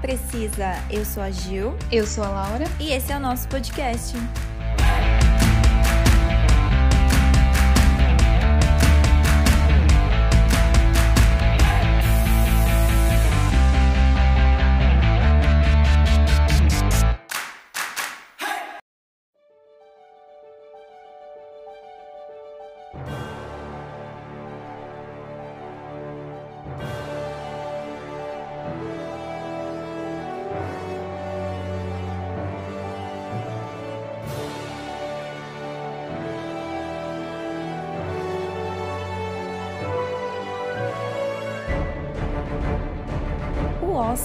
Precisa. Eu sou a Gil. Eu sou a Laura. E esse é o nosso podcast.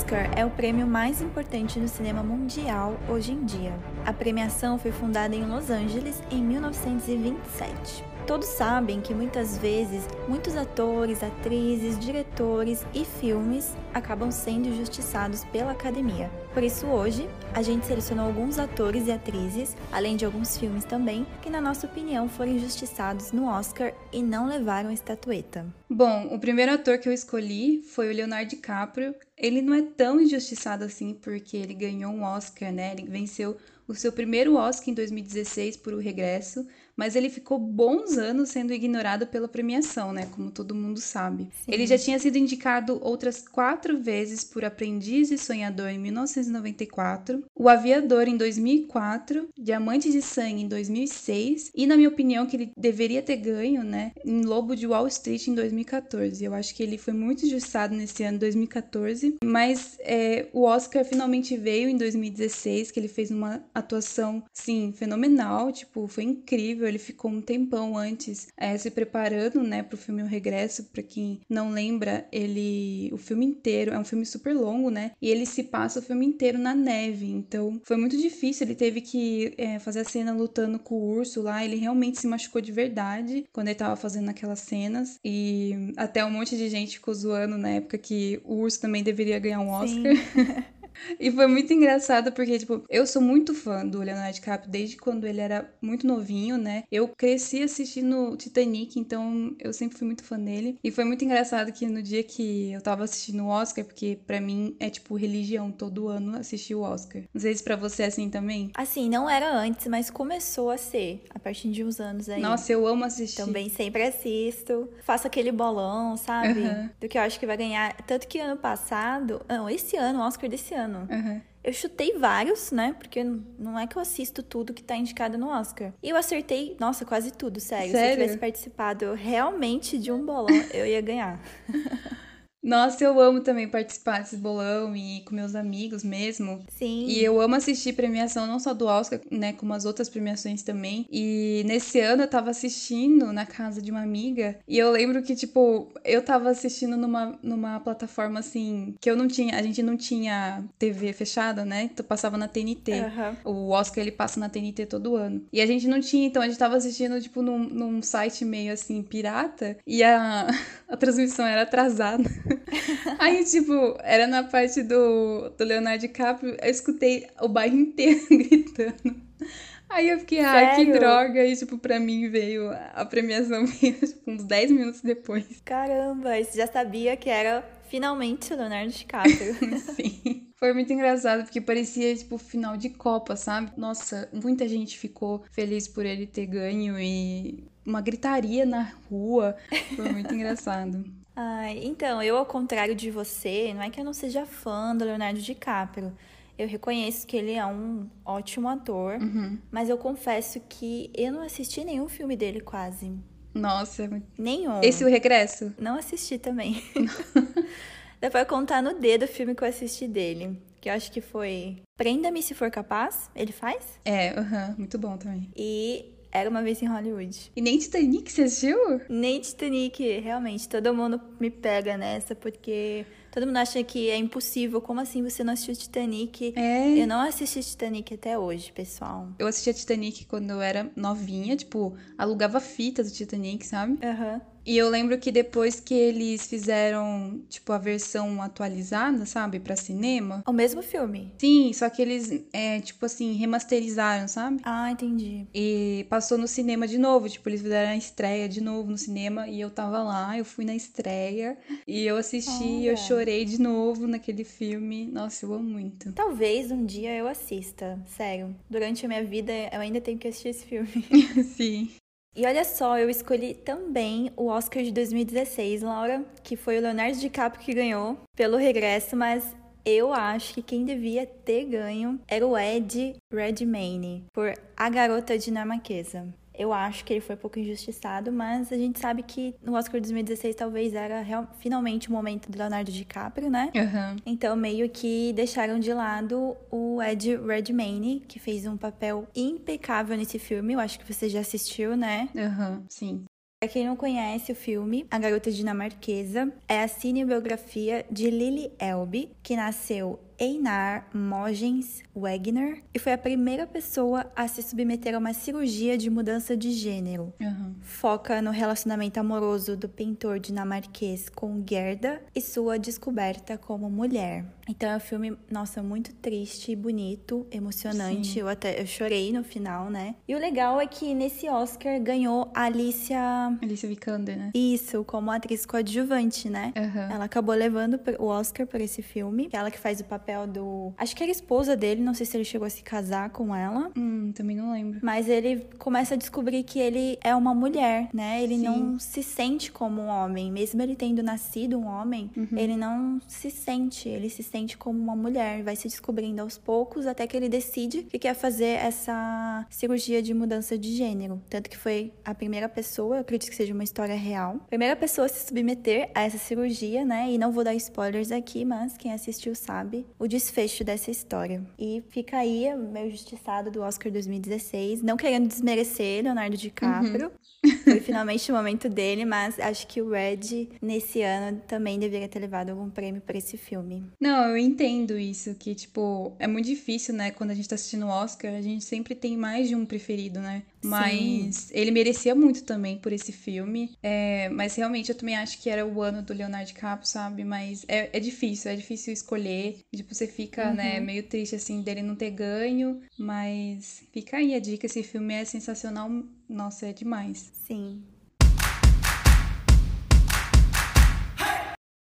Oscar é o prêmio mais importante no cinema mundial hoje em dia. A premiação foi fundada em Los Angeles em 1927. Todos sabem que muitas vezes muitos atores, atrizes, diretores e filmes acabam sendo injustiçados pela academia. Por isso, hoje, a gente selecionou alguns atores e atrizes, além de alguns filmes também, que, na nossa opinião, foram injustiçados no Oscar e não levaram a estatueta. Bom, o primeiro ator que eu escolhi foi o Leonardo DiCaprio. Ele não é tão injustiçado assim, porque ele ganhou um Oscar, né? Ele venceu o seu primeiro Oscar em 2016 por O Regresso, mas ele ficou bons anos sendo ignorado pela premiação, né? Como todo mundo sabe. Sim. Ele já tinha sido indicado outras quatro vezes por Aprendiz e Sonhador em 1994, O Aviador em 2004, Diamante de Sangue em 2006 e, na minha opinião, que ele deveria ter ganho, né? Em Lobo de Wall Street em 2014. Eu acho que ele foi muito injustiçado nesse ano 2014, mas é, o Oscar finalmente veio em 2016, que ele fez uma atuação, sim, fenomenal, tipo, foi incrível ele ficou um tempão antes é, se preparando, né, pro filme O Regresso. Para quem não lembra, ele. O filme inteiro é um filme super longo, né? E ele se passa o filme inteiro na neve. Então foi muito difícil. Ele teve que é, fazer a cena lutando com o urso lá. Ele realmente se machucou de verdade quando ele tava fazendo aquelas cenas. E até um monte de gente ficou zoando na época que o urso também deveria ganhar um Oscar. E foi muito engraçado porque, tipo, eu sou muito fã do Leonardo DiCaprio desde quando ele era muito novinho, né? Eu cresci assistindo Titanic, então eu sempre fui muito fã dele. E foi muito engraçado que no dia que eu tava assistindo o Oscar, porque para mim é tipo religião todo ano assistir o Oscar. Não sei se pra você é assim também. Assim, não era antes, mas começou a ser a partir de uns anos aí. Nossa, eu amo assistir. Também sempre assisto. Faço aquele bolão, sabe? Uhum. Do que eu acho que vai ganhar. Tanto que ano passado, não, esse ano, o Oscar desse ano ano. Uhum. Eu chutei vários, né? Porque não é que eu assisto tudo que tá indicado no Oscar. E eu acertei, nossa, quase tudo, sério. sério? Se eu tivesse participado realmente de um bolão, eu ia ganhar. Nossa, eu amo também participar desse bolão e com meus amigos mesmo. Sim. E eu amo assistir premiação não só do Oscar, né, como as outras premiações também. E nesse ano eu tava assistindo na casa de uma amiga e eu lembro que, tipo, eu tava assistindo numa, numa plataforma assim, que eu não tinha, a gente não tinha TV fechada, né? Então passava na TNT. Uhum. O Oscar ele passa na TNT todo ano. E a gente não tinha, então a gente tava assistindo, tipo, num, num site meio assim, pirata, e a, a transmissão era atrasada. Aí, tipo, era na parte do, do Leonardo DiCaprio, eu escutei o bairro inteiro gritando. Aí eu fiquei, ai, ah, que droga. E, tipo, pra mim veio a premiação tipo, uns 10 minutos depois. Caramba, você já sabia que era finalmente o Leonardo DiCaprio. Sim. Foi muito engraçado, porque parecia, tipo, final de Copa, sabe? Nossa, muita gente ficou feliz por ele ter ganho e uma gritaria na rua. Foi muito engraçado. Ai, então, eu, ao contrário de você, não é que eu não seja fã do Leonardo DiCaprio. Eu reconheço que ele é um ótimo ator, uhum. mas eu confesso que eu não assisti nenhum filme dele quase. Nossa, é nenhum. Esse o regresso? Não assisti também. Dá pra contar no dedo o filme que eu assisti dele. Que eu acho que foi Prenda-me se for capaz, ele faz? É, uhum, muito bom também. E era uma vez em Hollywood. E nem Titanic você assistiu? Nem Titanic, realmente. Todo mundo me pega nessa, porque todo mundo acha que é impossível. Como assim você não assistiu Titanic? É. Eu não assisti Titanic até hoje, pessoal. Eu assistia Titanic quando eu era novinha, tipo, alugava fita do Titanic, sabe? Aham. Uhum. E eu lembro que depois que eles fizeram, tipo, a versão atualizada, sabe, para cinema. O mesmo filme? Sim, só que eles, é, tipo assim, remasterizaram, sabe? Ah, entendi. E passou no cinema de novo, tipo, eles fizeram a estreia de novo no cinema e eu tava lá, eu fui na estreia e eu assisti, Olha. eu chorei chorei de novo naquele filme. Nossa, eu amo muito. Talvez um dia eu assista, sério. Durante a minha vida eu ainda tenho que assistir esse filme. Sim. E olha só, eu escolhi também o Oscar de 2016, Laura, que foi o Leonardo DiCaprio que ganhou pelo regresso, mas eu acho que quem devia ter ganho era o Ed Redmayne por A Garota Dinamarquesa. Eu acho que ele foi um pouco injustiçado, mas a gente sabe que no Oscar 2016 talvez era real, finalmente o momento do Leonardo DiCaprio, né? Uhum. Então meio que deixaram de lado o Ed Redmayne, que fez um papel impecável nesse filme. Eu acho que você já assistiu, né? Aham, uhum, sim. Para quem não conhece o filme, A Garota Dinamarquesa é a cinebiografia de Lily Elbe, que nasceu Einar Mogens Wegner e foi a primeira pessoa a se submeter a uma cirurgia de mudança de gênero. Uhum. Foca no relacionamento amoroso do pintor dinamarquês com Gerda e sua descoberta como mulher. Então é um filme, nossa, muito triste, bonito, emocionante. Sim. Eu até eu chorei no final, né? E o legal é que nesse Oscar ganhou a Alicia. Alicia Vikander, né? Isso, como atriz coadjuvante, né? Uhum. Ela acabou levando o Oscar por esse filme. Ela que faz o papel do. Acho que era esposa dele, não sei se ele chegou a se casar com ela. Hum, também não lembro. Mas ele começa a descobrir que ele é uma mulher, né? Ele Sim. não se sente como um homem. Mesmo ele tendo nascido um homem, Uhum. ele não se sente. Ele se sente como uma mulher. Vai se descobrindo aos poucos até que ele decide que quer fazer essa cirurgia de mudança de gênero. Tanto que foi a primeira pessoa, eu acredito que seja uma história real, primeira pessoa a se submeter a essa cirurgia, né? E não vou dar spoilers aqui, mas quem assistiu sabe o desfecho dessa história. E fica aí o meu justiçado do Oscar 2016, não querendo desmerecer Leonardo DiCaprio. Foi finalmente o momento dele, mas acho que o Red, nesse ano, também deveria ter levado algum prêmio por esse filme. Não, eu entendo isso, que, tipo, é muito difícil, né? Quando a gente tá assistindo o Oscar, a gente sempre tem mais de um preferido, né? Mas ele merecia muito também por esse filme. É, mas realmente eu também acho que era o ano do Leonardo DiCaprio, sabe? Mas é, é difícil, é difícil escolher. Tipo, você fica, né, meio triste, assim, dele não ter ganho. Mas fica aí a dica, esse filme é sensacional. Nossa, é demais. Sim.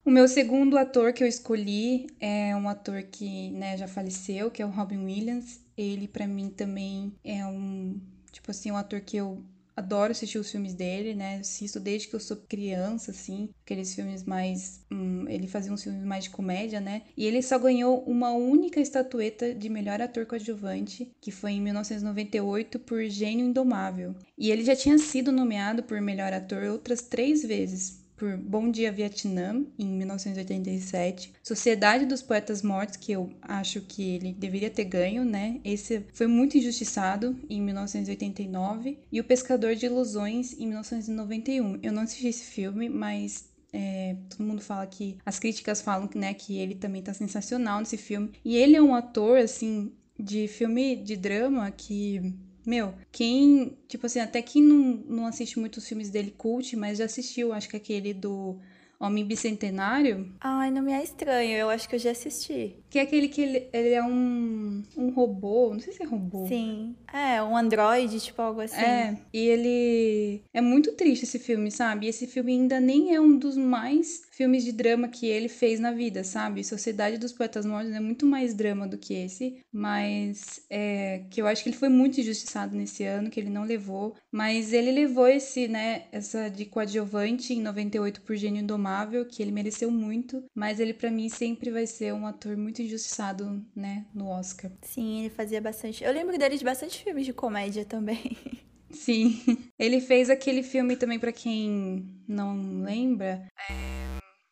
O meu segundo ator que eu escolhi é um ator que né, já faleceu, que é o Robin Williams. Ele, para mim, também é um, tipo assim, um ator que eu adoro assistir os filmes dele, né? Assisto desde que eu sou criança, assim, aqueles filmes mais. Hum, ele fazia uns filmes mais de comédia, né? E ele só ganhou uma única estatueta de melhor ator coadjuvante, que foi em 1998 por Gênio Indomável. E ele já tinha sido nomeado por melhor ator outras três vezes por Bom Dia Vietnã, em 1987, Sociedade dos Poetas Mortos, que eu acho que ele deveria ter ganho, né? Esse foi muito injustiçado, em 1989, e O Pescador de Ilusões, em 1991. Eu não assisti esse filme, mas é, todo mundo fala que as críticas falam né, que ele também tá sensacional nesse filme. E ele é um ator, assim, de filme de drama que meu, quem, tipo assim, até quem não, não assiste muitos filmes dele cult, mas já assistiu, acho que aquele do Homem Bicentenário. Ai, não me é estranho, eu acho que eu já assisti. Que é aquele que ele, ele é um, um robô, não sei se é robô. Sim. É, um androide, tipo algo assim. É, e ele. É muito triste esse filme, sabe? E esse filme ainda nem é um dos mais filmes de drama que ele fez na vida, sabe? Sociedade dos Poetas Mortos é muito mais drama do que esse, mas é, que eu acho que ele foi muito injustiçado nesse ano, que ele não levou, mas ele levou esse, né, essa de coadjuvante em 98 por Gênio Indomável, que ele mereceu muito, mas ele para mim sempre vai ser um ator muito injustiçado, né, no Oscar. Sim, ele fazia bastante. Eu lembro dele de bastante filmes de comédia também. Sim. Ele fez aquele filme também para quem não lembra. É...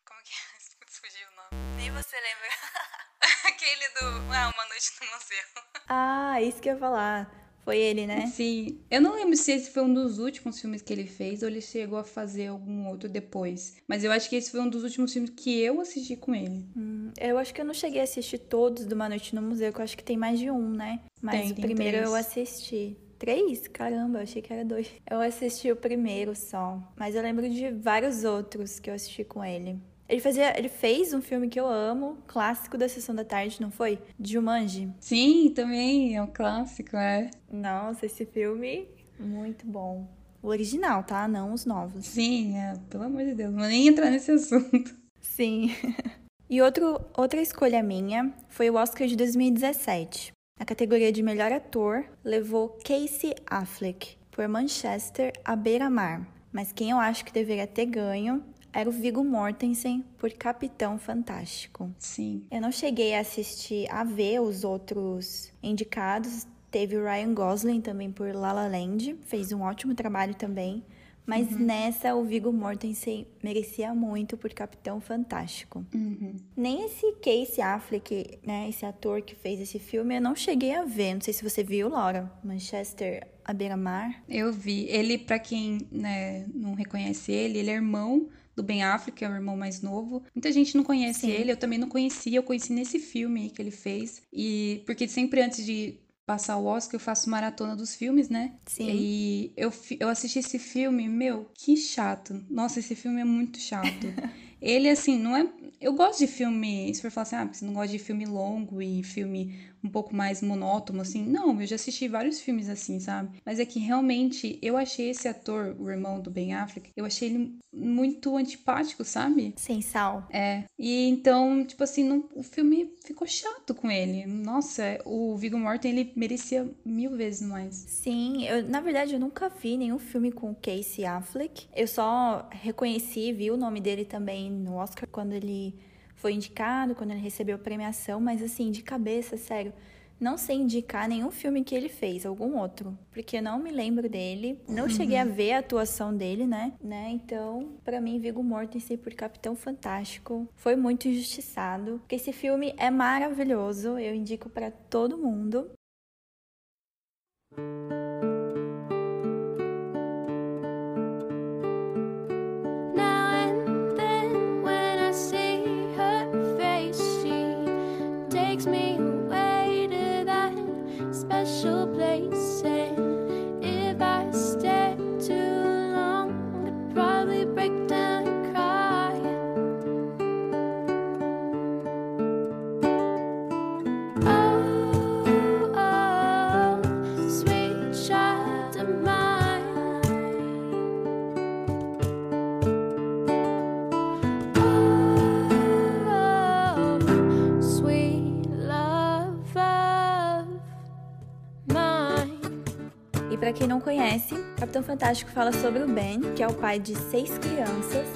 Como que é? Putz, fugiu o nome. Nem você lembra. aquele do Ah, Uma Noite no Museu. Ah, isso que eu ia falar. Foi ele, né? Sim. Eu não lembro se esse foi um dos últimos filmes que ele fez ou ele chegou a fazer algum outro depois. Mas eu acho que esse foi um dos últimos filmes que eu assisti com ele. Hum, eu acho que eu não cheguei a assistir todos do Uma Noite no Museu, que eu acho que tem mais de um, né? Mas Tem, o tem primeiro três. eu assisti. Três? Caramba, eu achei que era dois. Eu assisti o primeiro só. Mas eu lembro de vários outros que eu assisti com ele. Ele fazia, ele fez um filme que eu amo, clássico da sessão da tarde, não foi? Jumanji. Sim, também é um clássico, é. Nossa, esse filme muito bom. O original, tá? Não os novos. Sim, é, pelo amor de Deus, não vou nem entrar nesse assunto. Sim. E outro, outra escolha minha foi o Oscar de 2017. A categoria de melhor ator levou Casey Affleck por Manchester à beira-mar. Mas quem eu acho que deveria ter ganho era o Viggo Mortensen por Capitão Fantástico. Sim. Eu não cheguei a assistir, a ver os outros indicados. Teve o Ryan Gosling também por La La Land, fez um ótimo trabalho também. Mas uhum. nessa, o Viggo Mortensen merecia muito por Capitão Fantástico. Uhum. Nem esse Casey Affleck, né, esse ator que fez esse filme, eu não cheguei a ver. Não sei se você viu, Laura. Manchester à beira-mar. Eu vi. Ele, para quem né, não reconhece ele, ele é irmão do Ben Affleck, que é o irmão mais novo. Muita gente não conhece Sim. ele, eu também não conhecia, eu conheci nesse filme que ele fez. E porque sempre antes de passar o Oscar, eu faço maratona dos filmes, né? Sim. E eu, eu assisti esse filme, meu, que chato. Nossa, esse filme é muito chato. Ele, assim, não é. Eu gosto de filme. Se for falar assim, ah, você não gosta de filme longo e filme um pouco mais monótono, assim. Não, eu já assisti vários filmes assim, sabe? Mas é que realmente eu achei esse ator, o irmão do Ben Affleck, eu achei ele muito antipático, sabe? Sem sal. É. E então, tipo assim, não, o filme ficou chato com ele. Nossa, o Viggo Mortensen, ele merecia mil vezes mais. Sim, eu, na verdade, eu nunca vi nenhum filme com Casey Affleck. Eu só reconheci, vi o nome dele também no Oscar quando ele foi indicado, quando ele recebeu premiação, mas assim, de cabeça, sério, não sei indicar nenhum filme que ele fez, algum outro, porque eu não me lembro dele, não uhum. cheguei a ver a atuação dele, né? né? Então, para mim, Viggo Mortensen por Capitão Fantástico foi muito injustiçado, porque esse filme é maravilhoso, eu indico para todo mundo. Para quem não conhece, Capitão Fantástico fala sobre o Ben, que é o pai de seis crianças,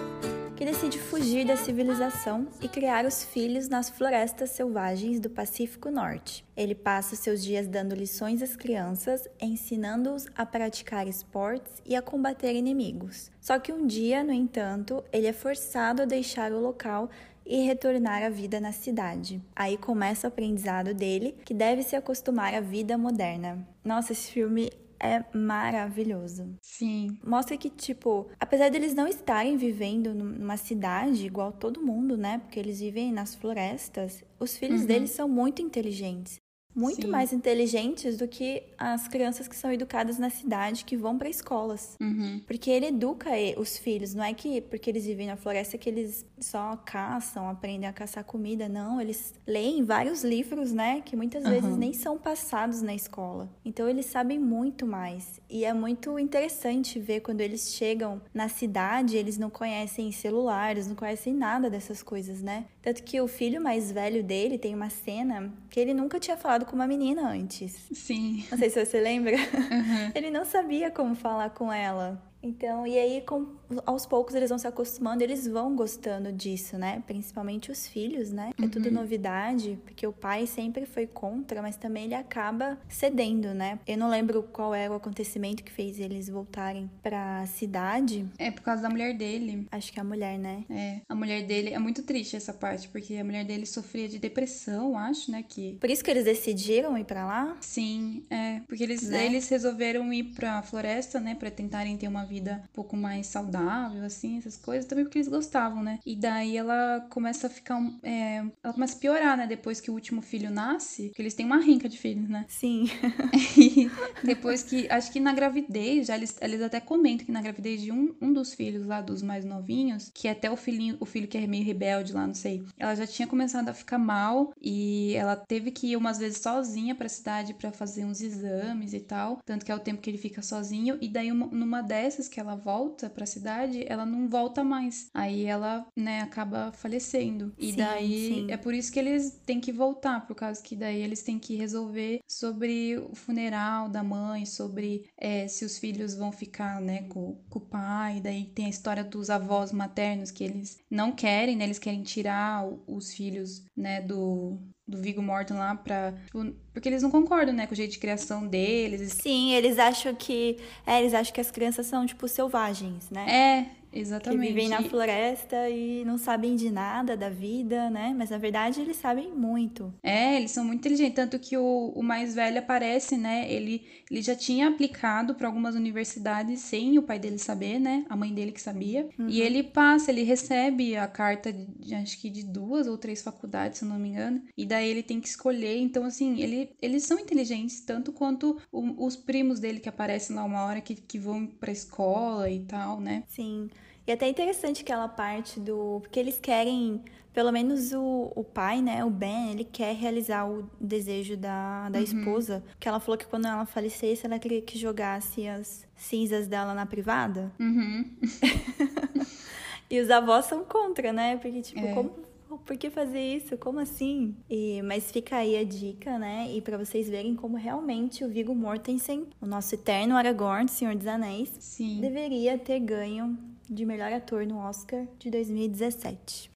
que decide fugir da civilização e criar os filhos nas florestas selvagens do Pacífico Norte. Ele passa seus dias dando lições às crianças, ensinando-os a praticar esportes e a combater inimigos. Só que um dia, no entanto, ele é forçado a deixar o local e retornar à vida na cidade. Aí começa o aprendizado dele, que deve se acostumar à vida moderna. Nossa, esse filme é maravilhoso. Sim. Mostra que, tipo, apesar deles não estarem vivendo numa cidade igual todo mundo, né? Porque eles vivem nas florestas, os filhos uhum. deles são muito inteligentes muito Sim. mais inteligentes do que as crianças que são educadas na cidade, que vão para escolas. Uhum. Porque ele educa os filhos, não é que porque eles vivem na floresta que eles só caçam, aprendem a caçar comida, não. Eles leem vários livros, né, que muitas uhum. vezes nem são passados na escola. Então eles sabem muito mais. E é muito interessante ver quando eles chegam na cidade, eles não conhecem celulares, não conhecem nada dessas coisas, né? Tanto que o filho mais velho dele tem uma cena que ele nunca tinha falado com uma menina antes. Sim. Não sei se você lembra. Uhum. Ele não sabia como falar com ela. Então, e aí, com, aos poucos, eles vão se acostumando, eles vão gostando disso, né? Principalmente os filhos, né? É tudo uhum. novidade, porque o pai sempre foi contra, mas também ele acaba cedendo, né? Eu não lembro qual era o acontecimento que fez eles voltarem pra cidade. É por causa da mulher dele. Acho que é a mulher, né? É, a mulher dele. É muito triste essa parte, porque a mulher dele sofria de depressão, acho, né? Que... Por isso que eles decidiram ir para lá? Sim, é. Porque eles, né? eles resolveram ir pra floresta, né? Pra tentarem ter uma vida vida um pouco mais saudável, assim, essas coisas, também porque eles gostavam, né? E daí ela começa a ficar. É, ela começa a piorar, né? Depois que o último filho nasce, que eles têm uma rinca de filhos, né? Sim. e depois que. Acho que na gravidez, já eles, eles até comentam que na gravidez de um, um dos filhos lá, dos mais novinhos, que até o filhinho, o filho que é meio rebelde lá, não sei, ela já tinha começado a ficar mal e ela teve que ir umas vezes sozinha pra cidade para fazer uns exames e tal. Tanto que é o tempo que ele fica sozinho. E daí, uma, numa dessas, que ela volta para a cidade, ela não volta mais. Aí ela, né, acaba falecendo. E Sim, daí sim. é por isso que eles têm que voltar, por causa que daí eles têm que resolver sobre o funeral da mãe, sobre é, se os filhos vão ficar, né, com, com o pai. Daí tem a história dos avós maternos que eles não querem, né, eles querem tirar os filhos, né, do, do Viggo Morton lá pra. tipo, porque eles não concordam, né, com o jeito de criação deles. Eles- Sim, eles acham que. É, eles acham que as crianças são, tipo, selvagens, né? É, Que exatamente. vivem na floresta e não sabem de nada da vida, né? Mas na verdade eles sabem muito. É, eles são muito inteligentes, tanto que o, o mais velho aparece, né? Ele, ele já tinha aplicado para algumas universidades sem o pai dele saber, né? A mãe dele que sabia. E ele passa, ele recebe a carta de, acho que de duas ou três faculdades, se eu não me engano. E daí ele tem que escolher. Então, assim, ele, eles são inteligentes, tanto quanto o- os primos dele que aparecem lá uma hora que, que vão pra escola e tal, né? Sim. E até interessante aquela parte do. Porque eles querem. Pelo menos o, o pai, né? O Ben, ele quer realizar o desejo da, da esposa. Porque ela falou que quando ela falecesse, ela queria que jogasse as cinzas dela na privada. Uhum. E os avós são contra, né? Porque, tipo, É. como. Por que fazer isso? Como assim? E, mas fica aí a dica, né? E pra vocês verem como realmente o Viggo Mortensen, o nosso eterno Aragorn, Senhor dos Anéis, Sim. deveria ter ganho de melhor ator no Oscar de 2017.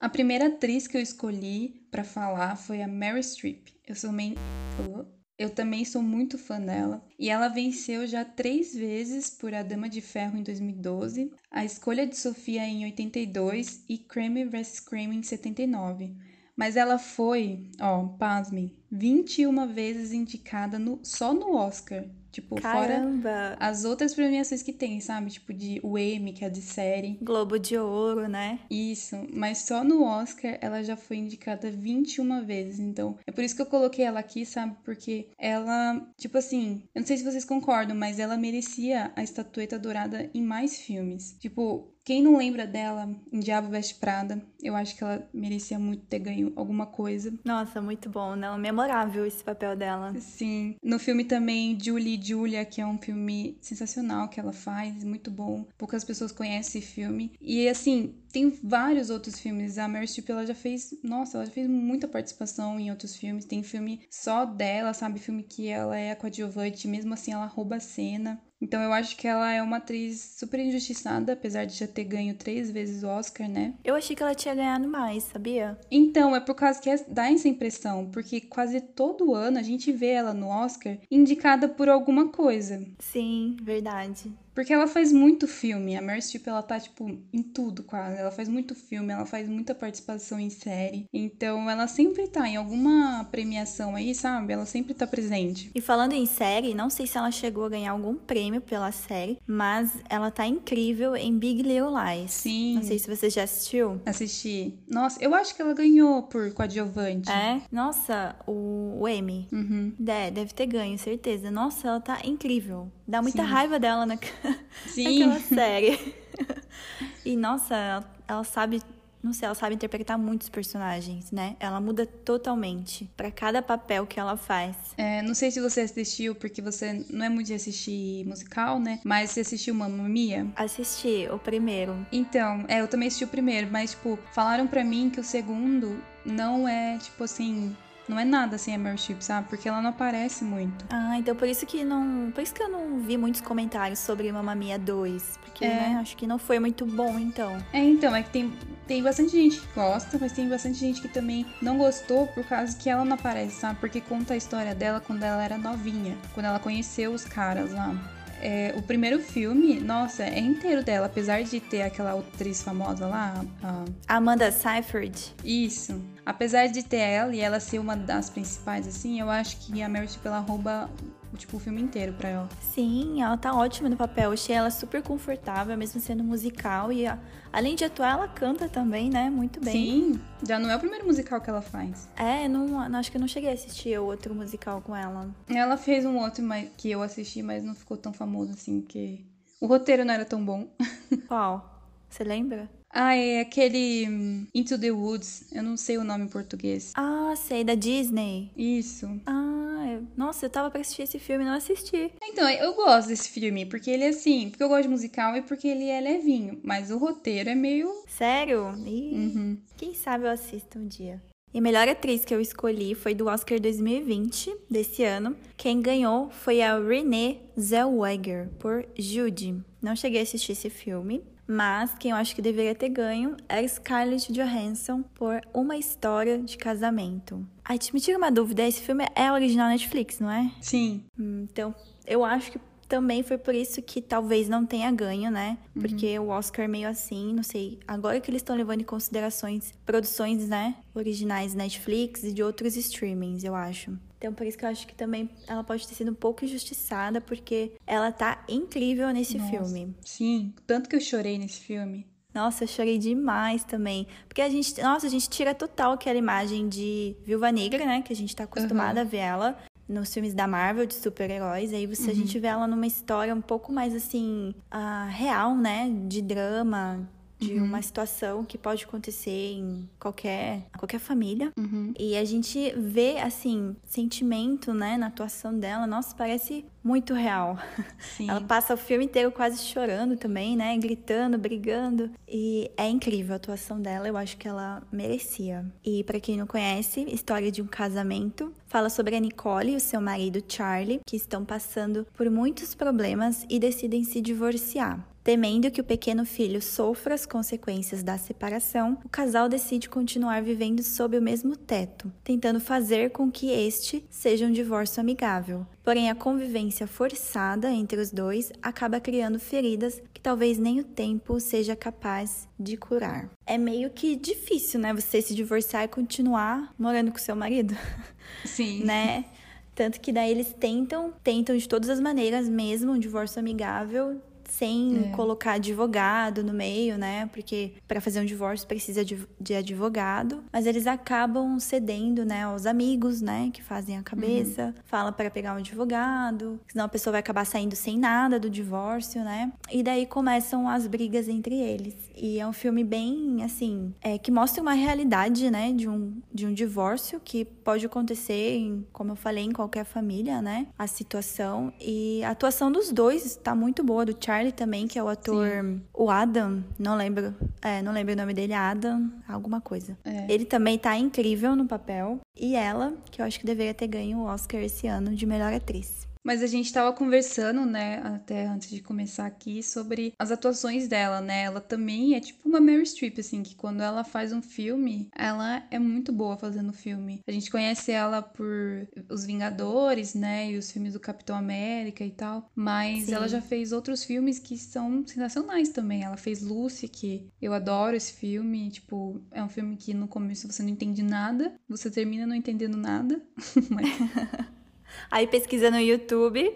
A primeira atriz que eu escolhi pra falar foi a Mary Streep. Eu sou também, eu também sou muito fã dela e ela venceu já três vezes por A Dama de Ferro em 2012, A Escolha de Sofia em 82 e Kramer vs. Kramer em 79. Mas ela foi, ó, pasmem, 21 vezes indicada no, só no Oscar. Tipo, fora Caramba! as outras premiações que tem, sabe? Tipo, de o Emmy, que é de série. Globo de Ouro, né? Isso, mas só no Oscar ela já foi indicada 21 vezes. Então, é por isso que eu coloquei ela aqui, sabe? Porque ela, tipo assim, eu não sei se vocês concordam, mas ela merecia a estatueta dourada em mais filmes. Tipo, quem não lembra dela em Diabo Veste Prada, eu acho que ela merecia muito ter ganho alguma coisa. Nossa, muito bom, né? Memorável esse papel dela. Sim. No filme também, Julie e Julia, que é um filme sensacional que ela faz, muito bom. Poucas pessoas conhecem esse filme. E assim, tem vários outros filmes. A Meryl Streep, ela já fez, nossa, ela já fez muita participação em outros filmes. Tem filme só dela, sabe? Filme que ela é a coadjuvante, mesmo assim ela rouba a cena. Então eu acho que ela é uma atriz super injustiçada, apesar de já ter ganho três vezes o Oscar, né? Eu achei que ela tinha ganhado mais, sabia? Então, é por causa que dá essa impressão, porque quase todo ano a gente vê ela no Oscar indicada por alguma coisa. Sim, verdade. Porque ela faz muito filme. A Meryl Streep, ela tá, tipo, em tudo quase. Ela faz muito filme, ela faz muita participação em série. Então, ela sempre tá em alguma premiação aí, sabe? Ela sempre tá presente. E falando em série, não sei se ela chegou a ganhar algum prêmio pela série, mas ela tá incrível em Big Little Lies. Sim. Não sei se você já assistiu. Assisti. Nossa, eu acho que ela ganhou por coadjuvante. É? Nossa, o, o Emmy. Uhum. É, deve ter ganho, certeza. Nossa, ela tá incrível. Dá muita Sim. raiva dela na, Sim. naquela série. e nossa, ela, ela sabe, não sei, ela sabe interpretar muitos personagens, né? Ela muda totalmente pra cada papel que ela faz. É, não sei se você assistiu, porque você não é muito de assistir musical, né? Mas você assistiu Mamma Mia? Assisti o primeiro. Então, é, eu também assisti o primeiro, mas, tipo, falaram pra mim que o segundo não é, tipo assim, não é nada assim a Meryl Streep, sabe? Porque ela não aparece muito. Ah, então por isso que não. Por isso que eu não vi muitos comentários sobre Mamma Mia 2. Porque, É. né, acho que não foi muito bom, então. É, então, é que tem, tem bastante gente que gosta, mas tem bastante gente que também não gostou por causa que ela não aparece, sabe? Porque conta a história dela quando ela era novinha, quando ela conheceu os caras lá. É, o primeiro filme, nossa, é inteiro dela, apesar de ter aquela atriz famosa lá, a Amanda Seyfried. Isso. Apesar de ter ela e ela ser uma das principais, assim, eu acho que a Meryl Streep, ela rouba, tipo, o filme inteiro pra ela. Sim, ela tá ótima no papel. Eu achei ela super confortável, mesmo sendo musical. E a- além de atuar, ela canta também, né? Muito bem. Sim, já não é o primeiro musical que ela faz. É, não, não- acho que eu não cheguei a assistir o outro musical com ela. Ela fez um outro que eu assisti, mas não ficou tão famoso assim, porque o roteiro não era tão bom. Qual? Você lembra? Ah, é aquele hum, Into the Woods, eu não sei o nome em português. Ah, sei, da Disney. Isso. Ah, né? Nossa, eu tava pra assistir esse filme e não assisti. Então, eu gosto desse filme, porque ele é assim, porque eu gosto de musical e porque ele é levinho, mas o roteiro é meio. Sério? Ih, Uhum. Quem sabe eu assisto um dia. E a melhor atriz que eu escolhi foi do Oscar 2020, desse ano. Quem ganhou foi a Renée Zellweger, por Judy. Não cheguei a assistir esse filme, mas quem eu acho que deveria ter ganho é Scarlett Johansson por Uma História de Casamento. Aí me tira uma dúvida, esse filme é original Netflix, não é? Sim. Então, eu acho que também foi por isso que talvez não tenha ganho, né? Porque o Oscar é meio assim, não sei. Agora que eles estão levando em considerações produções, né? Originais Netflix e de outros streamings, eu acho. Então, por isso que eu acho que também ela pode ter sido um pouco injustiçada, porque ela tá incrível nesse Nossa. filme. Sim. Tanto que eu chorei nesse filme. Nossa, eu chorei demais também. Porque a gente, nossa, a gente tira total aquela imagem de Viúva Negra, né? Que a gente tá acostumada a ver ela nos filmes da Marvel de super-heróis. Aí você, a gente vê ela numa história um pouco mais assim, ah, real, né? De drama, de uma situação que pode acontecer em qualquer, qualquer família. Uhum. E a gente vê, assim, sentimento, né, na atuação dela. Nossa, parece muito real. Sim. Ela passa o filme inteiro quase chorando também, né? Gritando, brigando. E é incrível a atuação dela, eu acho que ela merecia. E pra quem não conhece, História de um Casamento fala sobre a Nicole e o seu marido Charlie, que estão passando por muitos problemas e decidem se divorciar. Temendo que o pequeno filho sofra as consequências da separação, o casal decide continuar vivendo sob o mesmo teto, tentando fazer com que este seja um divórcio amigável. Porém, a convivência forçada entre os dois acaba criando feridas que talvez nem o tempo seja capaz de curar. É meio que difícil, né? Você se divorciar e continuar morando com seu marido Sim. né? Tanto que daí eles tentam, tentam de todas as maneiras mesmo um divórcio amigável, sem É. colocar advogado no meio, né? Porque para fazer um divórcio precisa de, de advogado, mas eles acabam cedendo, né, aos amigos, né, que fazem a cabeça, fala para pegar um advogado, senão a pessoa vai acabar saindo sem nada do divórcio, né? E daí começam as brigas entre eles. E é um filme bem, assim, é, que mostra uma realidade, né, de um, de um divórcio que pode acontecer, em, como eu falei, em qualquer família, né? A situação. E a atuação dos dois tá muito boa, do Charlie também, que é o ator. O Adam, não lembro. É, não lembro o nome dele, Adam, alguma coisa. É. Ele também tá incrível no papel. E ela, que eu acho que deveria ter ganho o Oscar esse ano de melhor atriz. Mas a gente tava conversando, né, até antes de começar aqui, sobre as atuações dela, né? Ela também é tipo uma Mary Streep, assim, que quando ela faz um filme, ela é muito boa fazendo filme. A gente conhece ela por Os Vingadores, né, e os filmes do Capitão América e tal, mas Sim. ela já fez outros filmes que são sensacionais também. Ela fez Lucy, que eu adoro esse filme, tipo, é um filme que no começo você não entende nada, você termina não entendendo nada, mas Aí pesquisa no YouTube.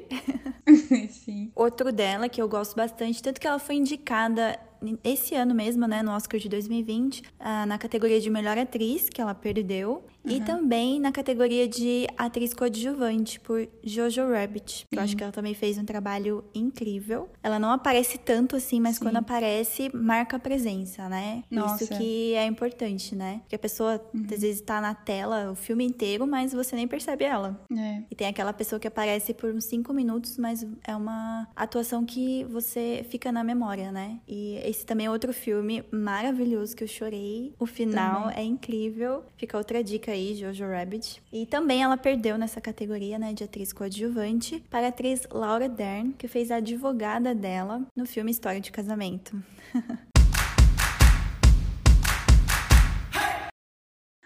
sim. Outro dela, que eu gosto bastante, tanto que ela foi indicada esse ano mesmo, né, no Oscar de 2020, ah, na categoria de melhor atriz, que ela perdeu, e também na categoria de atriz coadjuvante por Jojo Rabbit. Eu acho que ela também fez um trabalho incrível. Ela não aparece tanto assim, mas Sim. quando aparece, marca a presença, né? Nossa. Isso que é importante, né? Porque a pessoa às vezes tá na tela o filme inteiro, mas você nem percebe ela. É. E tem aquela pessoa que aparece por uns cinco minutos, mas é uma atuação que você fica na memória, né? E esse também é outro filme maravilhoso que eu chorei. O final é incrível. Fica outra dica aí, Jojo Rabbit. E também ela perdeu nessa categoria, né, de atriz coadjuvante para a atriz Laura Dern, que fez a advogada dela no filme História de Casamento.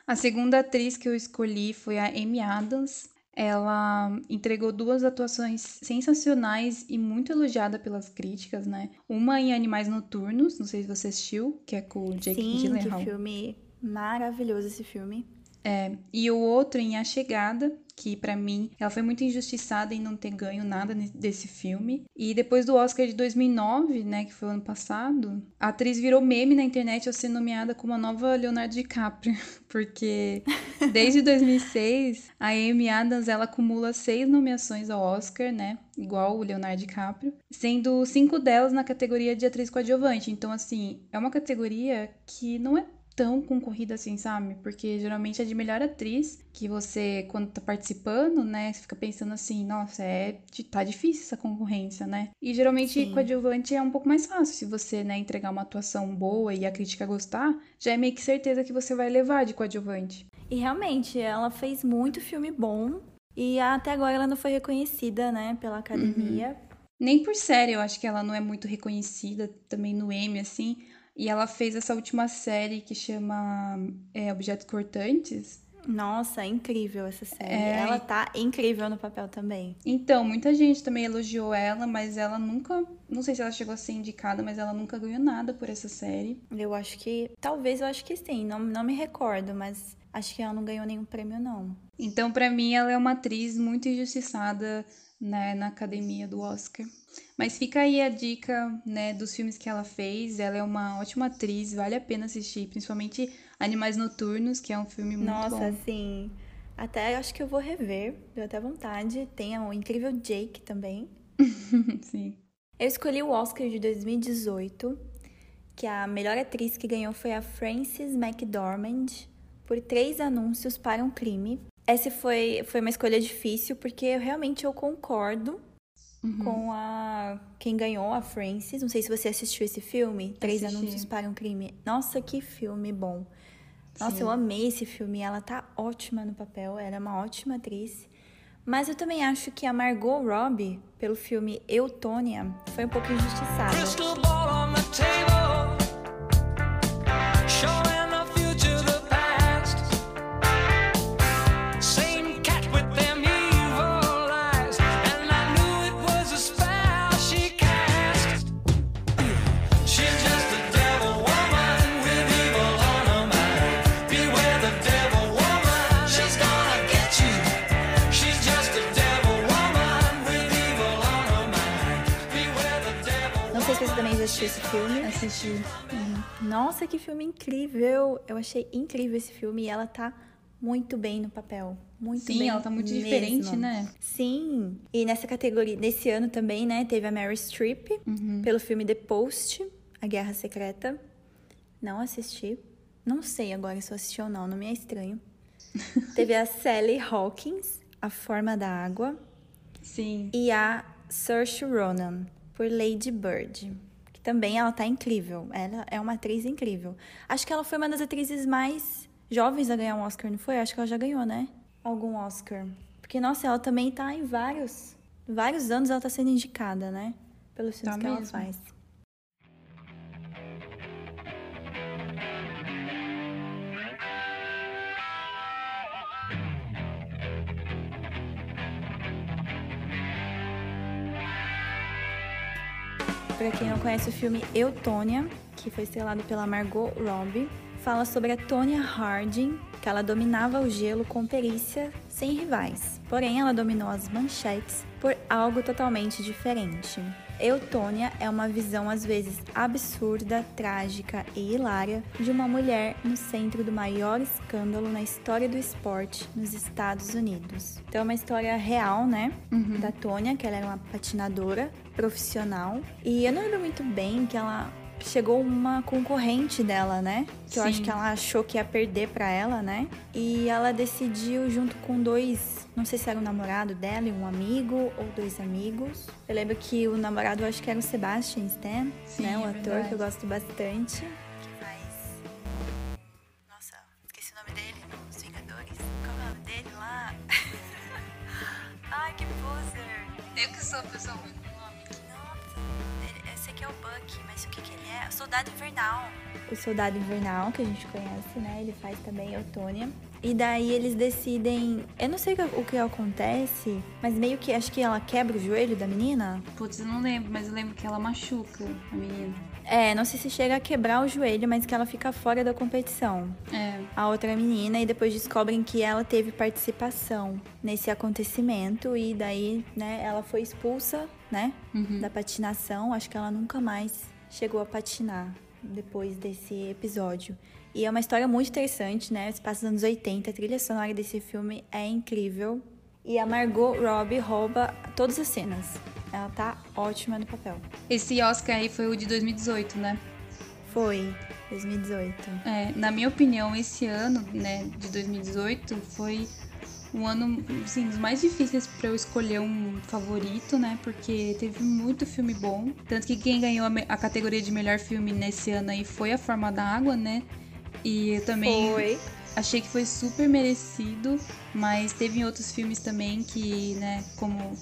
A segunda atriz que eu escolhi foi a Amy Adams. Ela entregou duas atuações sensacionais e muito elogiada pelas críticas, né? Uma em Animais Noturnos, não sei se você assistiu, que é com o Jake Sim, Gyllenhaal. que filme maravilhoso esse filme. É, e o outro em A Chegada, que pra mim ela foi muito injustiçada em não ter ganho nada desse filme. E depois do Oscar de 2009, né, que foi o ano passado, a atriz virou meme na internet ao ser nomeada como a nova Leonardo DiCaprio, porque desde 2006 a Amy Adams ela acumula seis nomeações ao Oscar, né, igual o Leonardo DiCaprio, sendo cinco delas na categoria de atriz coadjuvante. Então assim, é uma categoria que não é tão concorrida assim, sabe? Porque geralmente é de melhor atriz que você, quando tá participando, né, você fica pensando assim, nossa, é, tá difícil essa concorrência, né? E geralmente Sim. coadjuvante é um pouco mais fácil. Se você, né, entregar uma atuação boa e a crítica gostar, já é meio que certeza que você vai levar de coadjuvante. E realmente, ela fez muito filme bom. E até agora ela não foi reconhecida, né, pela academia. Uhum. Nem por série, eu acho que ela não é muito reconhecida também no Emmy, assim. E ela fez essa última série que chama é, Objetos Cortantes. Nossa, é incrível essa série. É... Ela tá incrível no papel também. Então, muita gente também elogiou ela, mas ela nunca. Não sei se ela chegou a ser indicada, mas ela nunca ganhou nada por essa série. Eu acho que. Talvez eu acho que sim. Não, não me recordo, mas acho que ela não ganhou nenhum prêmio, não. Então, para mim, ela é uma atriz muito injustiçada né, na academia do Oscar. Mas fica aí a dica, né, dos filmes que ela fez. Ela é uma ótima atriz, vale a pena assistir, principalmente Animais Noturnos, que é um filme muito Nossa, bom. Nossa, sim. Até acho que eu vou rever, deu até vontade. Tem o incrível Jake também. sim. Eu escolhi o Oscar de 2018, que a melhor atriz que ganhou foi a Frances McDormand, por três anúncios para um crime. Essa foi, foi uma escolha difícil, porque eu, realmente eu concordo uhum. com a quem ganhou, a Frances. Não sei se você assistiu esse filme, Três Assisti. Anúncios para um Crime. Nossa, que filme bom. Nossa, Sim. eu amei esse filme. Ela tá ótima no papel, ela é uma ótima atriz. Mas eu também acho que a Margot Robbie, pelo filme Eutônia, foi um pouco injustiçada. Assistiu esse filme? Assisti. Uhum. Nossa, que filme incrível! Eu achei incrível esse filme e ela tá muito bem no papel. Muito Sim, bem. ela tá muito mesmo. diferente, né? Sim. E nessa categoria, nesse ano também, né, teve a Mary Streep uhum. pelo filme The Post, A Guerra Secreta. Não assisti. Não sei agora se eu assisti ou não, não me é estranho. teve a Sally Hawkins, A Forma da Água. Sim. E a Saoirse Ronan, por Lady Bird também ela tá incrível. Ela é uma atriz incrível. Acho que ela foi uma das atrizes mais jovens a ganhar um Oscar, não foi? Acho que ela já ganhou, né? Algum Oscar. Porque, nossa, ela também tá em vários. Vários anos ela tá sendo indicada, né? Pelos filmes tá que mesmo. ela faz. Para quem não conhece o filme Eutônia, que foi estrelado pela Margot Robbie, fala sobre a Tonya Harding, que ela dominava o gelo com perícia sem rivais. Porém, ela dominou as manchetes por algo totalmente diferente. Eutônia é uma visão às vezes absurda, trágica e hilária de uma mulher no centro do maior escândalo na história do esporte nos Estados Unidos. Então é uma história real, né? Uhum. Da Tônia, que ela era uma patinadora profissional. E eu não lembro muito bem que ela chegou uma concorrente dela, né? Que Sim. eu acho que ela achou que ia perder para ela, né? E ela decidiu junto com dois, não sei se era o namorado dela e um amigo ou dois amigos. Eu lembro que o namorado eu acho que era o Sebastian Stan, Sim, né? O é ator verdade. que eu gosto bastante. Que faz Nossa, esqueci o nome dele Vingadores. Qual é o nome dele lá? Ai, que poser. Eu que sou a pessoa muito que é o Buck, mas o que, que ele é? O Soldado Invernal. O Soldado Invernal, que a gente conhece, né? Ele faz também Eutônia. E daí eles decidem. Eu não sei o que acontece, mas meio que acho que ela quebra o joelho da menina. Putz, eu não lembro, mas eu lembro que ela machuca a menina. É, não sei se chega a quebrar o joelho, mas que ela fica fora da competição. É. A outra menina, e depois descobrem que ela teve participação nesse acontecimento, e daí, né, ela foi expulsa, né, uhum. da patinação. Acho que ela nunca mais chegou a patinar depois desse episódio. E é uma história muito interessante, né? Se passa nos anos 80, a trilha sonora desse filme é incrível. E a Margot Robbie rouba todas as cenas. Ela tá ótima no papel. Esse Oscar aí foi o de 2018, né? Foi. 2018. É, na minha opinião, esse ano, né, de 2018 foi um ano, assim, dos mais difíceis para eu escolher um favorito, né? Porque teve muito filme bom. Tanto que quem ganhou a, categoria de melhor filme nesse ano aí foi A Forma da Água, né? E eu também foi. achei que foi super merecido, mas teve outros filmes também que, né, como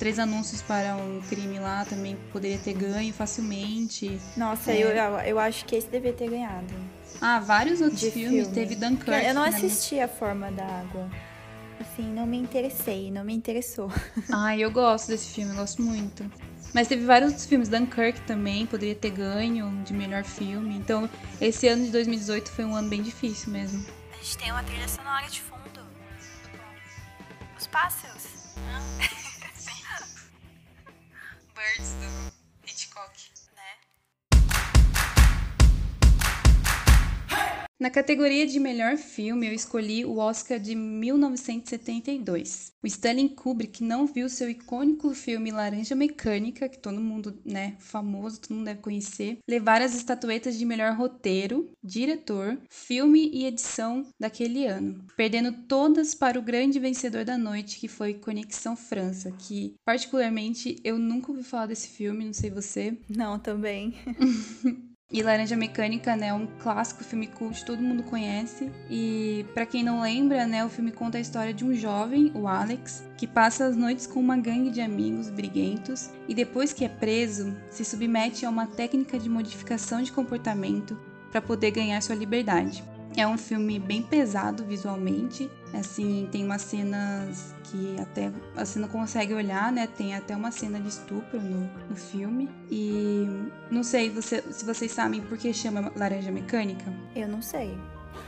Três Anúncios para um Crime lá também poderia ter ganho facilmente. Nossa, é. eu, eu acho que esse deveria ter ganhado. Ah, vários outros filmes. Filme. Teve Dunkirk. Eu não assisti A Forma da Água assim, não me interessei, não me interessou. Ah, eu gosto desse filme, eu gosto muito. Mas teve vários outros filmes, Dunkirk também poderia ter ganho de melhor filme. Então, esse ano de 2018 foi um ano bem difícil mesmo. A gente tem uma trilha sonora de fundo. Os pássaros. Birds do Hitchcock. Na categoria de melhor filme, eu escolhi o Oscar de 1972. O Stanley Kubrick não viu seu icônico filme Laranja Mecânica, que todo mundo, né, famoso, todo mundo deve conhecer, levar as estatuetas de melhor roteiro, diretor, filme e edição daquele ano, perdendo todas para o grande vencedor da noite, que foi Conexão França, que particularmente eu nunca ouvi falar desse filme, não sei você. Não, também. E Laranja Mecânica, né, é um clássico filme cult, todo mundo conhece. E para quem não lembra, né, o filme conta a história de um jovem, o Alex, que passa as noites com uma gangue de amigos briguentos e depois que é preso, se submete a uma técnica de modificação de comportamento para poder ganhar sua liberdade. É um filme bem pesado visualmente, assim, tem umas cenas que até você não consegue olhar, né? Tem até uma cena de estupro no, no filme. E não sei você, se vocês sabem por que chama Laranja Mecânica. Eu não sei.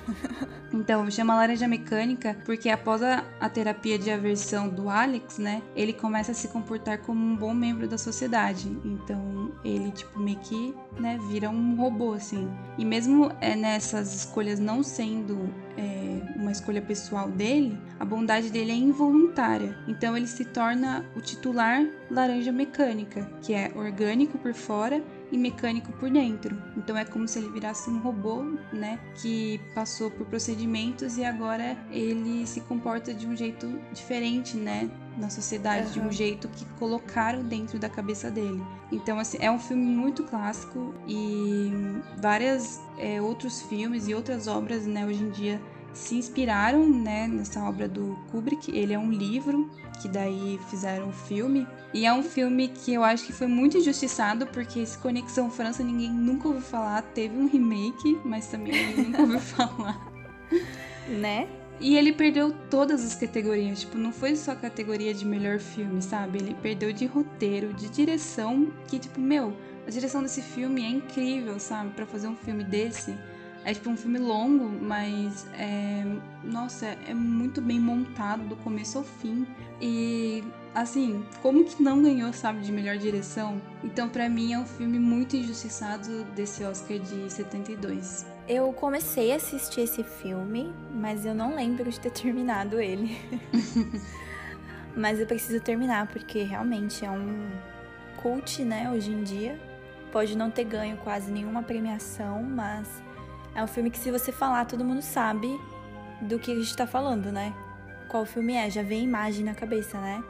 Então, chama laranja mecânica porque após a, a, terapia de aversão do Alex, né, ele começa a se comportar como um bom membro da sociedade. Então, ele, tipo, meio que, né, vira um robô, assim. E mesmo é, nessas escolhas não sendo é, uma escolha pessoal dele, a bondade dele é involuntária. Então, ele se torna o titular laranja mecânica, que é orgânico por fora e mecânico por dentro. Então é como se ele virasse um robô, né, que passou por procedimentos e agora ele se comporta de um jeito diferente, né, na sociedade, uhum. de um jeito que colocaram dentro da cabeça dele. Então, assim, é um filme muito clássico e vários é, outros filmes e outras obras, né, hoje em dia se inspiraram né, nessa obra do Kubrick. Ele é um livro que daí fizeram um filme. E é um filme que eu acho que foi muito injustiçado, porque esse Conexão França ninguém nunca ouviu falar. Teve um remake, mas também ninguém nunca ouviu falar. Né? E ele perdeu todas as categorias, tipo, não foi só a categoria de melhor filme, sabe? Ele perdeu de roteiro, de direção, que tipo, meu, a direção desse filme é incrível, sabe? Para fazer um filme desse, é tipo um filme longo, mas é, nossa, é muito bem montado do começo ao fim. E assim, como que não ganhou, sabe, de melhor direção? Então, para mim é um filme muito injustiçado desse Oscar de 72. Eu comecei a assistir esse filme, mas eu não lembro de ter terminado ele. mas eu preciso terminar porque realmente é um cult, né, hoje em dia. Pode não ter ganho quase nenhuma premiação, mas é um filme que, se você falar, todo mundo sabe do que a gente tá falando, né? Qual filme é? Já vem a imagem na cabeça, né?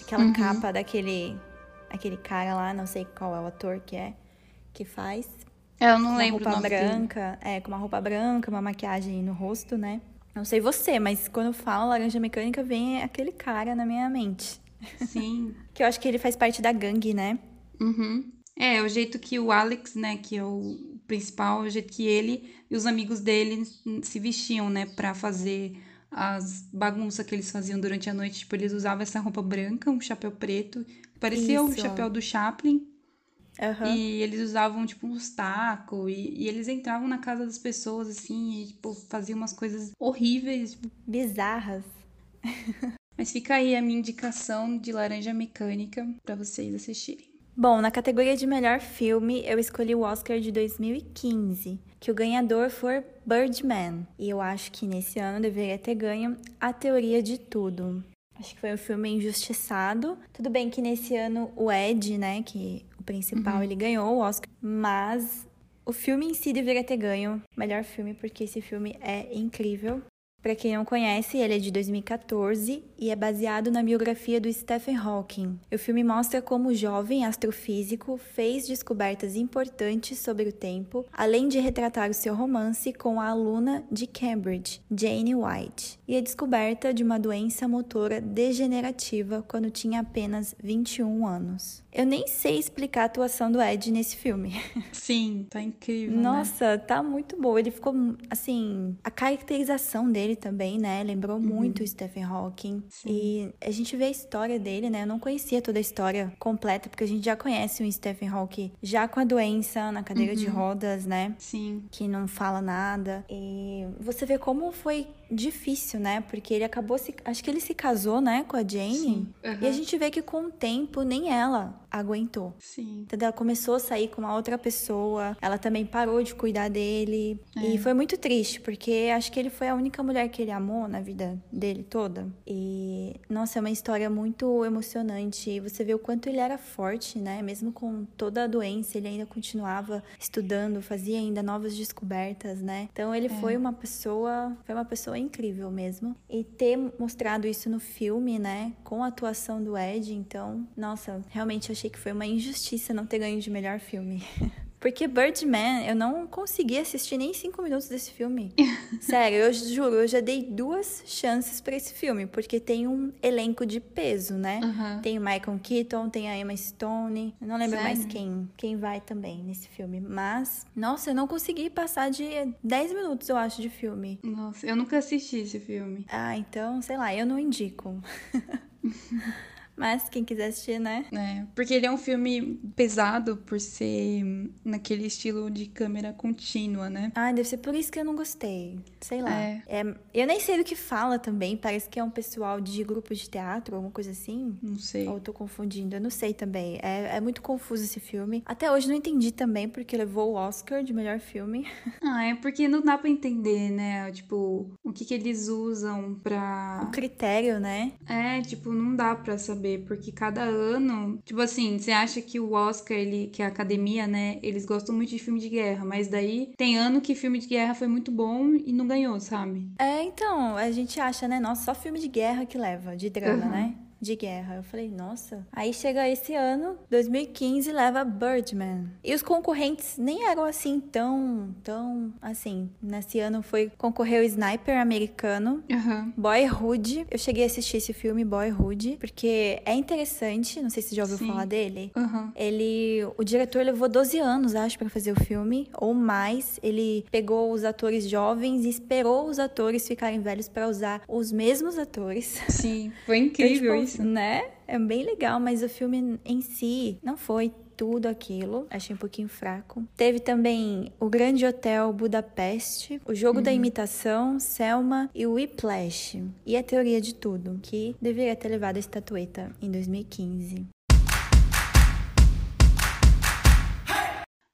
Aquela uhum. capa daquele aquele cara lá, não sei qual é o ator que é, que faz. É, eu não lembro uma roupa branca, dele. é, com uma roupa branca, uma maquiagem no rosto, né? Não sei você, mas quando eu falo laranja mecânica, vem aquele cara na minha mente. Sim. que eu acho que ele faz parte da gangue, né? Uhum. É, o jeito que o Alex, né, que é o principal, o jeito que ele e os amigos dele se vestiam, né, para fazer as bagunças que eles faziam durante a noite. Tipo, eles usavam essa roupa branca, um chapéu preto, parecia Isso. o chapéu do Chaplin. Uhum. E eles usavam, tipo, uns tacos. E, e, eles entravam na casa das pessoas, assim, e, tipo, faziam umas coisas horríveis. Bizarras. Mas fica aí a minha indicação de Laranja Mecânica para vocês assistirem. Bom, na categoria de melhor filme, eu escolhi o Oscar de 2015, que o ganhador foi Birdman. E eu acho que nesse ano deveria ter ganho A Teoria de Tudo. Acho que foi um filme injustiçado. Tudo bem que nesse ano o Ed, né, que o principal, uhum. ele ganhou o Oscar, mas O filme em si deveria ter ganho melhor filme, porque esse filme é incrível. Para quem não conhece, ele é de 2014 e é baseado na biografia do Stephen Hawking. O filme mostra como o jovem astrofísico fez descobertas importantes sobre o tempo, além de retratar o seu romance com a aluna de Cambridge, Jane White, e a descoberta de uma doença motora degenerativa quando tinha apenas 21 anos. Eu nem sei explicar a atuação do Ed nesse filme. Sim, tá incrível. né? Nossa, tá muito boa. Ele ficou, assim, a caracterização dele também, né? Lembrou muito o Stephen Hawking. Sim. E a gente vê a história dele, né? Eu não conhecia toda a história completa, porque a gente já conhece o Stephen Hawking já com a doença na cadeira de rodas, né? Sim. que não fala nada. E você vê como foi difícil, né? Porque ele acabou se. Acho que ele se casou, né, com a Jane. Sim, E a gente vê que com o tempo nem ela aguentou. Sim. Entendeu? Ela começou a sair com uma outra pessoa, ela também parou de cuidar dele. É. E foi muito triste, porque acho que ele foi a única mulher que ele amou na vida dele toda. E, nossa, é uma história muito emocionante. E você vê o quanto ele era forte, né? Mesmo com toda a doença, ele ainda continuava estudando, fazia ainda novas descobertas, né? Então ele foi uma pessoa, foi uma pessoa incrível mesmo. E ter mostrado isso no filme, né? Com a atuação do Ed, então, nossa, realmente achei que foi uma injustiça não ter ganho de melhor filme. Porque Birdman, eu não consegui assistir nem cinco minutos desse filme. Sério, eu juro, eu já dei duas chances pra esse filme, porque tem um elenco de peso, né? Aham. Tem o Michael Keaton, tem a Emma Stone. Eu não lembro Sério? mais quem, quem vai também nesse filme. Mas, nossa, eu não consegui passar de 10 minutos, eu acho, de filme. Nossa, eu nunca assisti esse filme. Ah, então, sei lá, eu não indico. Mas quem quiser assistir, né? É, porque ele é um filme pesado por ser naquele estilo de câmera contínua, né? Ah, deve ser por isso que eu não gostei. Sei lá. É. É, eu nem sei do que fala também. Parece que é um pessoal de grupo de teatro, alguma coisa assim. Não sei. Ou tô confundindo, eu não sei também. É, é muito confuso esse filme. Até hoje não entendi também, porque levou o Oscar de melhor filme. Ah, é porque não dá pra entender, né? Tipo, o que que eles usam pra. O critério, né? É, tipo, não dá pra saber, porque cada ano, tipo assim, você acha que o Oscar, ele, que a academia, né, eles gostam muito de filme de guerra, mas daí tem ano que filme de guerra foi muito bom e não ganhou, sabe? É, então, a gente acha, né? Nossa, só filme de guerra que leva, de drama, Uhum. né? De guerra. Eu falei, nossa. Aí chega esse ano, 2015, leva Birdman. E os concorrentes nem eram assim tão, tão assim. Nesse ano foi concorreu o Sniper americano. Aham. Boyhood, eu cheguei a assistir esse filme Boyhood, porque é interessante, não sei se você já ouviu Sim. falar dele. Aham. Ele, o diretor levou 12 anos, acho, pra fazer o filme, ou mais. Ele pegou os atores jovens e esperou os atores ficarem velhos pra usar os mesmos atores. Sim, foi Então, incrível tipo, isso. Né? É bem legal, mas o filme em si não foi tudo aquilo. Achei um pouquinho fraco. Teve também o Grande Hotel Budapeste, o Jogo da Imitação, Selma e o Whiplash. E a Teoria de Tudo, que deveria ter levado a estatueta em 2015.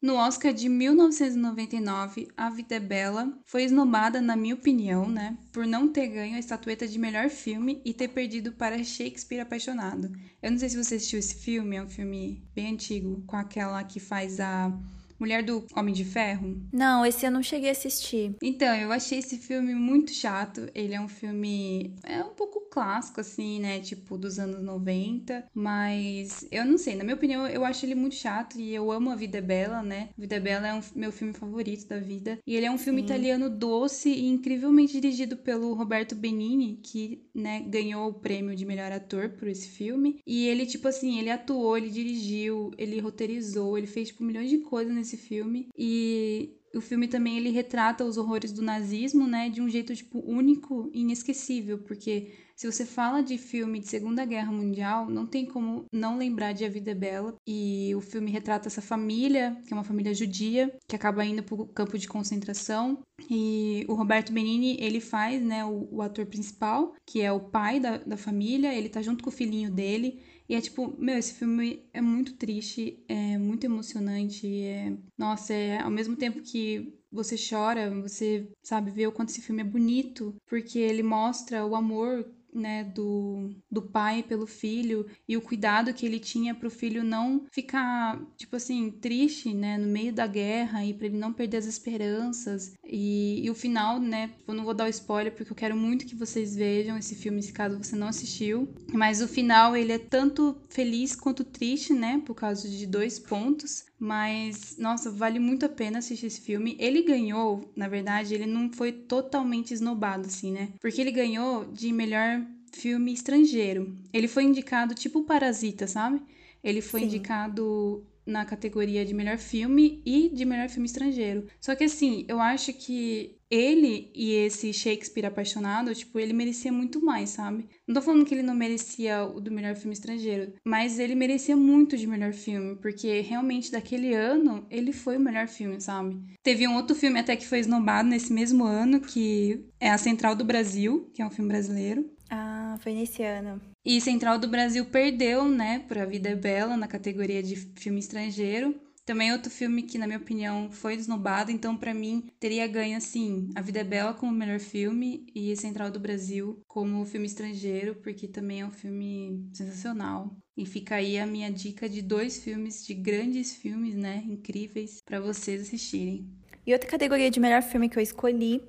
No Oscar de 1999, A Vida é Bela foi esnobada, na minha opinião, né, por não ter ganho a estatueta de melhor filme e ter perdido para Shakespeare Apaixonado. Eu não sei se você assistiu esse filme, é um filme bem antigo, com aquela que faz a mulher do Homem de Ferro. Não, esse eu não cheguei a assistir. Então, eu achei esse filme muito chato. Ele é um filme. É um pouco clássico, assim, né? Tipo, dos anos 90. Mas eu não sei, na minha opinião, eu acho ele muito chato. E eu amo A Vida é Bela, né? A Vida é Bela é um, meu filme favorito da vida. E ele é um filme Sim. italiano doce e incrivelmente dirigido pelo Roberto Benini, que, né, ganhou o prêmio de melhor ator por esse filme. E ele, tipo assim, ele atuou, ele dirigiu, ele roteirizou, ele fez, tipo, milhões de coisas nesse filme. E o filme também ele retrata os horrores do nazismo, né, de um jeito tipo único e inesquecível, porque se você fala de filme de Segunda Guerra Mundial, não tem como não lembrar de A Vida é Bela. E o filme retrata essa família, que é uma família judia, que acaba indo para o campo de concentração. E o Roberto Benini, ele faz, né, o, o ator principal, que é o pai da, da família, ele tá junto com o filhinho dele. E é tipo, meu, esse filme é muito triste, é muito emocionante, é... Nossa, é ao mesmo tempo que você chora, você sabe ver o quanto esse filme é bonito, porque ele mostra o amor né, do, do pai pelo filho e o cuidado que ele tinha para o filho não ficar, tipo assim, triste, né, no meio da guerra e para ele não perder as esperanças. E, e o final, né, eu não vou dar o spoiler porque eu quero muito que vocês vejam esse filme, se caso você não assistiu. Mas o final, ele é tanto feliz quanto triste, né, por causa de dois pontos. Mas, nossa, vale muito a pena assistir esse filme. Ele ganhou, na verdade, ele não foi totalmente esnobado, assim, né? Porque ele ganhou de melhor filme estrangeiro. Ele foi indicado tipo Parasita, sabe? Ele foi Sim. indicado na categoria de melhor filme e de melhor filme estrangeiro. Só que assim, eu acho que ele e esse Shakespeare apaixonado, tipo, ele merecia muito mais, sabe? Não tô falando que ele não merecia o do melhor filme estrangeiro, mas ele merecia muito de melhor filme, porque realmente daquele ano ele foi o melhor filme, sabe? Teve um outro filme até que foi esnobado nesse mesmo ano, que é A Central do Brasil, que é um filme brasileiro. Ah, foi nesse ano. E Central do Brasil perdeu, né, por A Vida é Bela na categoria de filme estrangeiro. Também outro filme que, na minha opinião, foi desnobado, então para mim teria ganho assim, A Vida é Bela como melhor filme e Central do Brasil como filme estrangeiro, porque também é um filme sensacional. E fica aí a minha dica de dois filmes, de grandes filmes, né, incríveis para vocês assistirem. E outra categoria de melhor filme que eu escolhi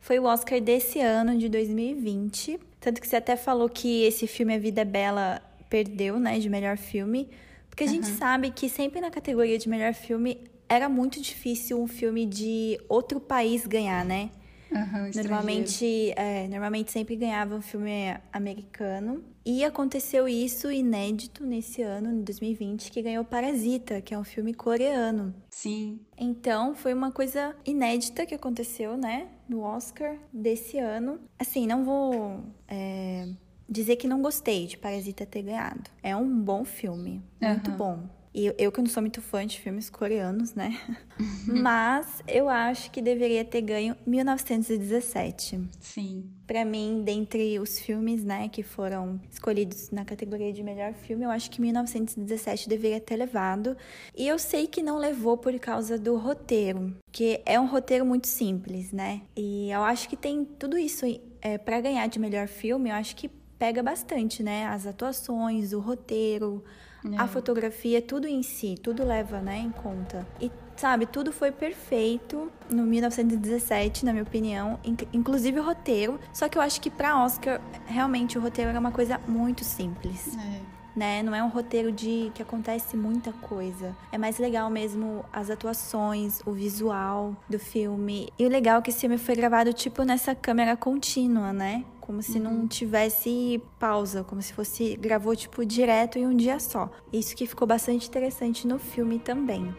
foi o Oscar desse ano, de 2020. Tanto que você até falou que esse filme A Vida é Bela perdeu, né, de melhor filme. Porque a uhum. gente sabe que sempre na categoria de melhor filme era muito difícil um filme de outro país ganhar, né? Uhum, normalmente, é, normalmente sempre ganhava um filme americano. E aconteceu isso inédito nesse ano, em 2020, que ganhou Parasita, que é um filme coreano. Sim. Então, foi uma coisa inédita que aconteceu, né? No Oscar desse ano. Assim, não vou é, dizer que não gostei de Parasita ter ganhado. É um bom filme, muito uhum. bom. E eu que não sou muito fã de filmes coreanos, né? Uhum. Mas eu acho que deveria ter ganho 1917. Sim. Para mim, dentre os filmes, né, que foram escolhidos na categoria de melhor filme, eu acho que 1917 deveria ter levado. E eu sei que não levou por causa do roteiro, que é um roteiro muito simples, né? E eu acho que tem tudo isso é, para ganhar de melhor filme. Eu acho que pega bastante, né? As atuações, o roteiro, é. a fotografia, tudo em si, tudo leva, né, em conta. E sabe, tudo foi perfeito no 1917, na minha opinião, inclusive o roteiro. Só que eu acho que para Oscar, realmente o roteiro era uma coisa muito simples. É. Né? Não é um roteiro de que acontece muita coisa. É mais legal mesmo as atuações, o visual do filme. E o legal é que esse filme foi gravado tipo nessa câmera contínua, né? Como se uhum. não tivesse pausa, como se fosse gravou tipo direto em um dia só. Isso que ficou bastante interessante no filme também.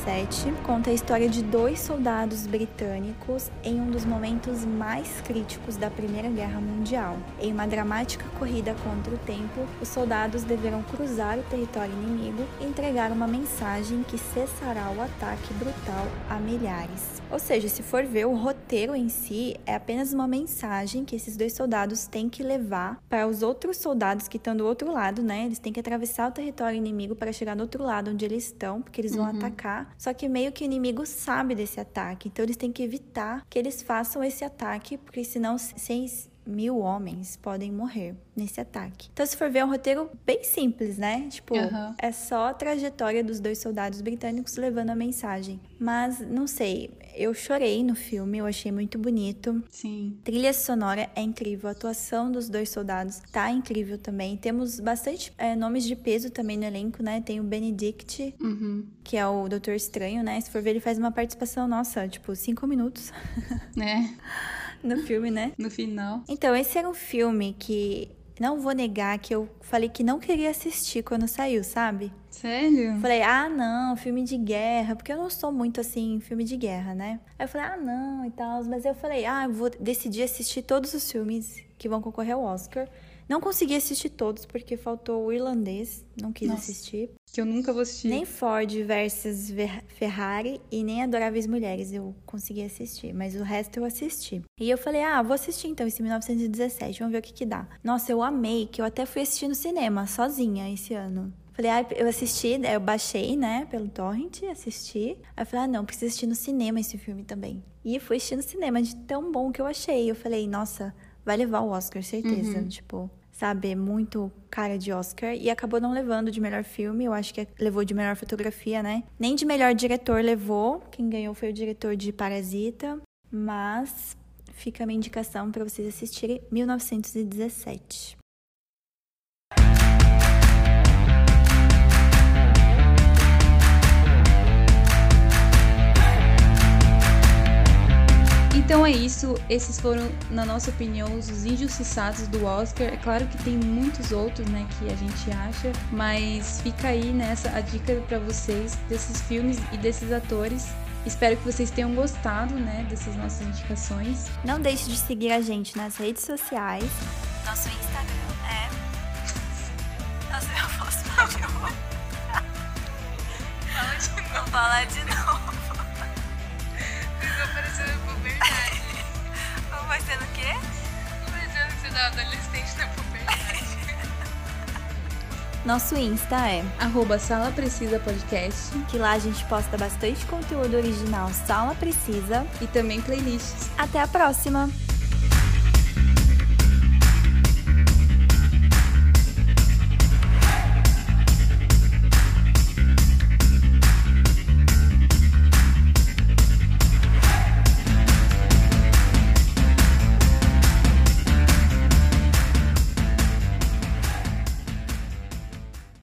1917 conta a história de dois soldados britânicos em um dos momentos mais críticos da Primeira Guerra Mundial. Em uma dramática corrida contra o tempo, os soldados deverão cruzar o território inimigo e entregar uma mensagem que cessará o ataque brutal a milhares. Ou seja, se for ver, o roteiro em si é apenas uma mensagem que esses dois soldados têm que levar para os outros soldados que estão do outro lado, né? Eles têm que atravessar o território inimigo para chegar do outro lado onde eles estão, porque eles vão uhum. atacar. Só que meio que o inimigo sabe desse ataque, então eles têm que evitar que eles façam esse ataque, porque senão seis mil homens podem morrer nesse ataque. Então, se for ver, é um roteiro bem simples, né? Tipo, uhum. é só a trajetória dos dois soldados britânicos levando a mensagem. Mas, não sei, eu chorei no filme, eu achei muito bonito. Sim. Trilha sonora é incrível, a atuação dos dois soldados tá incrível também. Temos bastante é, nomes de peso também no elenco, né? Tem o Benedict, uhum. que é o Doutor Estranho, né? Se for ver, ele faz uma participação, nossa, tipo, cinco minutos. É. no filme, né? No final. Então, esse era um filme que não vou negar que eu falei que não queria assistir quando saiu, sabe? Sério? Falei, ah, não, filme de guerra, porque eu não sou muito assim, filme de guerra, né? Aí eu falei, ah, não e tal. Mas eu falei, ah, eu vou decidir assistir todos os filmes que vão concorrer ao Oscar. Não consegui assistir todos porque faltou o irlandês, não quis Nossa. assistir. Que eu nunca vou assistir. Nem Ford versus Ver- Ferrari e nem Adoráveis Mulheres eu consegui assistir, mas o resto eu assisti. E eu falei, ah, vou assistir então esse 1917, vamos ver o que que dá. Nossa, eu amei, que eu até fui assistir no cinema, sozinha, esse ano. Falei, ah, eu assisti, daí eu baixei, né, pelo torrent, assisti. Aí eu falei, ah, não, preciso assistir no cinema esse filme também. E fui assistir no cinema, de tão bom que eu achei. Eu falei, nossa, vai levar o Oscar, certeza. Tipo, sabe, é muito cara de Oscar. E acabou não levando de melhor filme, eu acho que levou de melhor fotografia, né? Nem de melhor diretor levou. Quem ganhou foi o diretor de Parasita. Mas fica a minha indicação para vocês assistirem 1917. Então é isso, esses foram, na nossa opinião, os injustiçados do Oscar. É claro que tem muitos outros, né, que a gente acha, mas fica aí nessa a dica para vocês desses filmes e desses atores. Espero que vocês tenham gostado, né, dessas nossas indicações. Não deixe de seguir a gente nas redes sociais. Nosso Instagram é. Nossa, eu posso falar de novo. Fala de novo. Falar de novo. Ficou parecendo puberdade. Vai sendo o quê? Parecendo que você tá adolescente na puberdade. Nosso Insta é Arroba Sala Precisa Podcast que lá a gente posta bastante conteúdo original Sala Precisa. e também playlists. Até a próxima!